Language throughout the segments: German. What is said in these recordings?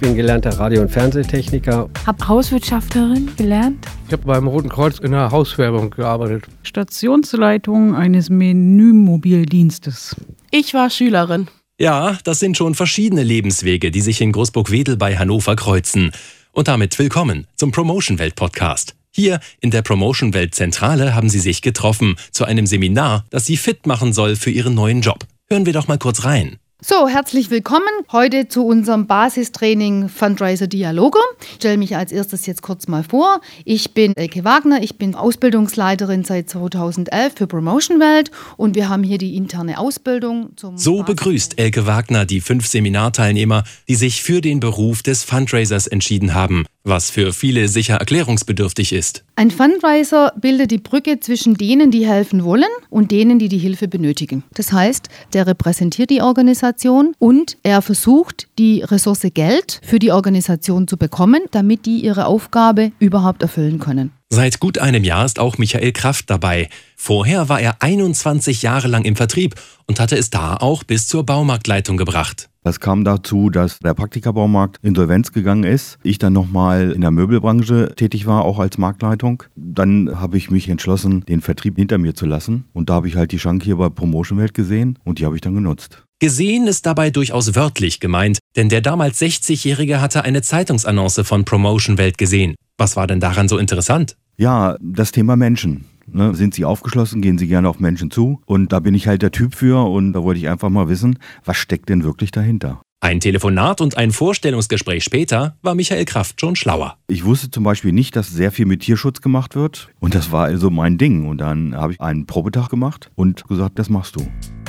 bin gelernter Radio- und Fernsehtechniker. Hab Hauswirtschafterin gelernt. Ich habe beim Roten Kreuz in der Hauswerbung gearbeitet. Stationsleitung eines Menümobildienstes. Ich war Schülerin. Ja, das sind schon verschiedene Lebenswege, die sich in Großburg-Wedel bei Hannover kreuzen. Und damit willkommen zum Promotion Welt Podcast. Hier in der Promotion Welt Zentrale haben sie sich getroffen zu einem Seminar, das sie fit machen soll für ihren neuen Job. Hören wir doch mal kurz rein. So, herzlich willkommen heute zu unserem Basistraining Fundraiser Dialoge. Ich stelle mich als erstes jetzt kurz mal vor. Ich bin Elke Wagner, ich bin Ausbildungsleiterin seit 2011 für Promotion Welt und wir haben hier die interne Ausbildung zum So begrüßt Elke Wagner die fünf Seminarteilnehmer, die sich für den Beruf des Fundraisers entschieden haben, was für viele sicher erklärungsbedürftig ist. Ein Fundraiser bildet die Brücke zwischen denen, die helfen wollen und denen, die die Hilfe benötigen. Das heißt, der repräsentiert die Organisation und er versucht, die Ressource Geld für die Organisation zu bekommen, damit die ihre Aufgabe überhaupt erfüllen können. Seit gut einem Jahr ist auch Michael Kraft dabei. Vorher war er 21 Jahre lang im Vertrieb und hatte es da auch bis zur Baumarktleitung gebracht. Das kam dazu, dass der Praktikabaumarkt insolvenz gegangen ist. Ich dann nochmal in der Möbelbranche tätig war, auch als Marktleitung. Dann habe ich mich entschlossen, den Vertrieb hinter mir zu lassen. Und da habe ich halt die Chance hier bei Promotion Welt gesehen und die habe ich dann genutzt. Gesehen ist dabei durchaus wörtlich gemeint, denn der damals 60-Jährige hatte eine Zeitungsannonce von Promotion Welt gesehen. Was war denn daran so interessant? Ja, das Thema Menschen. Ne, sind Sie aufgeschlossen, gehen Sie gerne auf Menschen zu. Und da bin ich halt der Typ für und da wollte ich einfach mal wissen, was steckt denn wirklich dahinter. Ein Telefonat und ein Vorstellungsgespräch später war Michael Kraft schon schlauer. Ich wusste zum Beispiel nicht, dass sehr viel mit Tierschutz gemacht wird. Und das war also mein Ding. Und dann habe ich einen Probetag gemacht und gesagt, das machst du.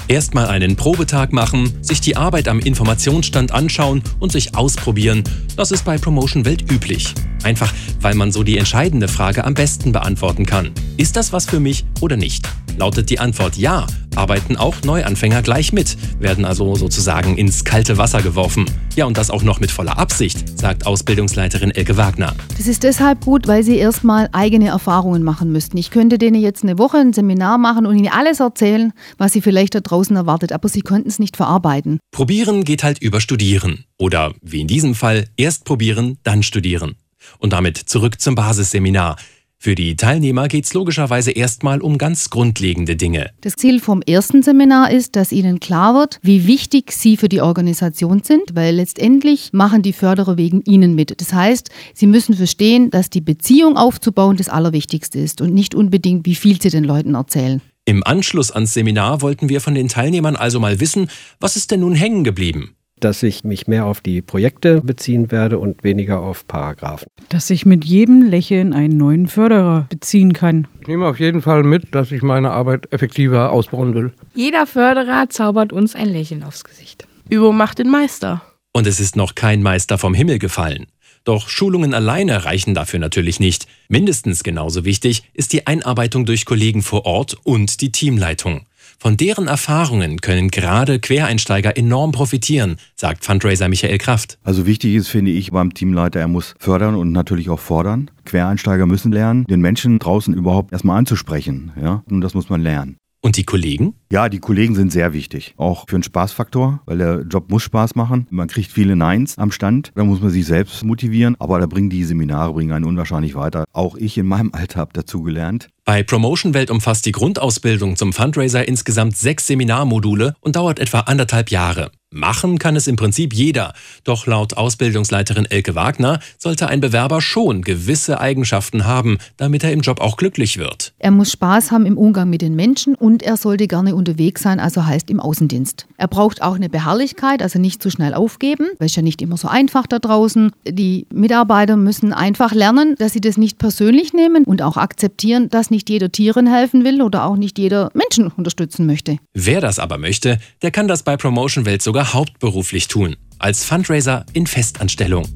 Erstmal einen Probetag machen, sich die Arbeit am Informationsstand anschauen und sich ausprobieren. Das ist bei Promotion Welt üblich. Einfach, weil man so die entscheidende Frage am besten beantworten kann. Ist das was für mich oder nicht? Lautet die Antwort ja, arbeiten auch Neuanfänger gleich mit, werden also sozusagen ins kalte Wasser geworfen. Ja, und das auch noch mit voller Absicht, sagt Ausbildungsleiterin Elke Wagner. Das ist deshalb gut, weil sie erstmal eigene Erfahrungen machen müssten. Ich könnte denen jetzt eine Woche ein Seminar machen und ihnen alles erzählen, was sie vielleicht da draußen erwartet, aber sie könnten es nicht verarbeiten. Probieren geht halt über Studieren. Oder wie in diesem Fall, erst probieren, dann studieren. Und damit zurück zum Basisseminar. Für die Teilnehmer geht es logischerweise erstmal um ganz grundlegende Dinge. Das Ziel vom ersten Seminar ist, dass Ihnen klar wird, wie wichtig Sie für die Organisation sind, weil letztendlich machen die Förderer wegen Ihnen mit. Das heißt, Sie müssen verstehen, dass die Beziehung aufzubauen das Allerwichtigste ist und nicht unbedingt, wie viel Sie den Leuten erzählen. Im Anschluss ans Seminar wollten wir von den Teilnehmern also mal wissen, was ist denn nun hängen geblieben? Dass ich mich mehr auf die Projekte beziehen werde und weniger auf Paragraphen. Dass ich mit jedem Lächeln einen neuen Förderer beziehen kann. Ich nehme auf jeden Fall mit, dass ich meine Arbeit effektiver ausbauen will. Jeder Förderer zaubert uns ein Lächeln aufs Gesicht. Übung macht den Meister. Und es ist noch kein Meister vom Himmel gefallen. Doch Schulungen alleine reichen dafür natürlich nicht. Mindestens genauso wichtig ist die Einarbeitung durch Kollegen vor Ort und die Teamleitung. Von deren Erfahrungen können gerade Quereinsteiger enorm profitieren, sagt Fundraiser Michael Kraft. Also wichtig ist, finde ich, beim Teamleiter, er muss fördern und natürlich auch fordern. Quereinsteiger müssen lernen, den Menschen draußen überhaupt erstmal anzusprechen. Ja? Und das muss man lernen. Und die Kollegen? Ja, die Kollegen sind sehr wichtig. Auch für einen Spaßfaktor, weil der Job muss Spaß machen. Man kriegt viele Neins am Stand. Da muss man sich selbst motivieren. Aber da bringen die Seminare bringen einen unwahrscheinlich weiter. Auch ich in meinem Alter habe dazu gelernt. Bei Promotion Welt umfasst die Grundausbildung zum Fundraiser insgesamt sechs Seminarmodule und dauert etwa anderthalb Jahre. Machen kann es im Prinzip jeder. Doch laut Ausbildungsleiterin Elke Wagner sollte ein Bewerber schon gewisse Eigenschaften haben, damit er im Job auch glücklich wird. Er muss Spaß haben im Umgang mit den Menschen und er sollte gerne unterwegs sein, also heißt im Außendienst. Er braucht auch eine Beharrlichkeit, also nicht zu schnell aufgeben, weil es ja nicht immer so einfach da draußen. Die Mitarbeiter müssen einfach lernen, dass sie das nicht persönlich nehmen und auch akzeptieren, dass nicht jeder Tieren helfen will oder auch nicht jeder Menschen unterstützen möchte. Wer das aber möchte, der kann das bei Promotion Welt sogar hauptberuflich tun, als Fundraiser in Festanstellung.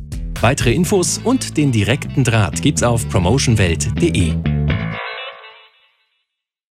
Weitere Infos und den direkten Draht gibt's auf promotionwelt.de.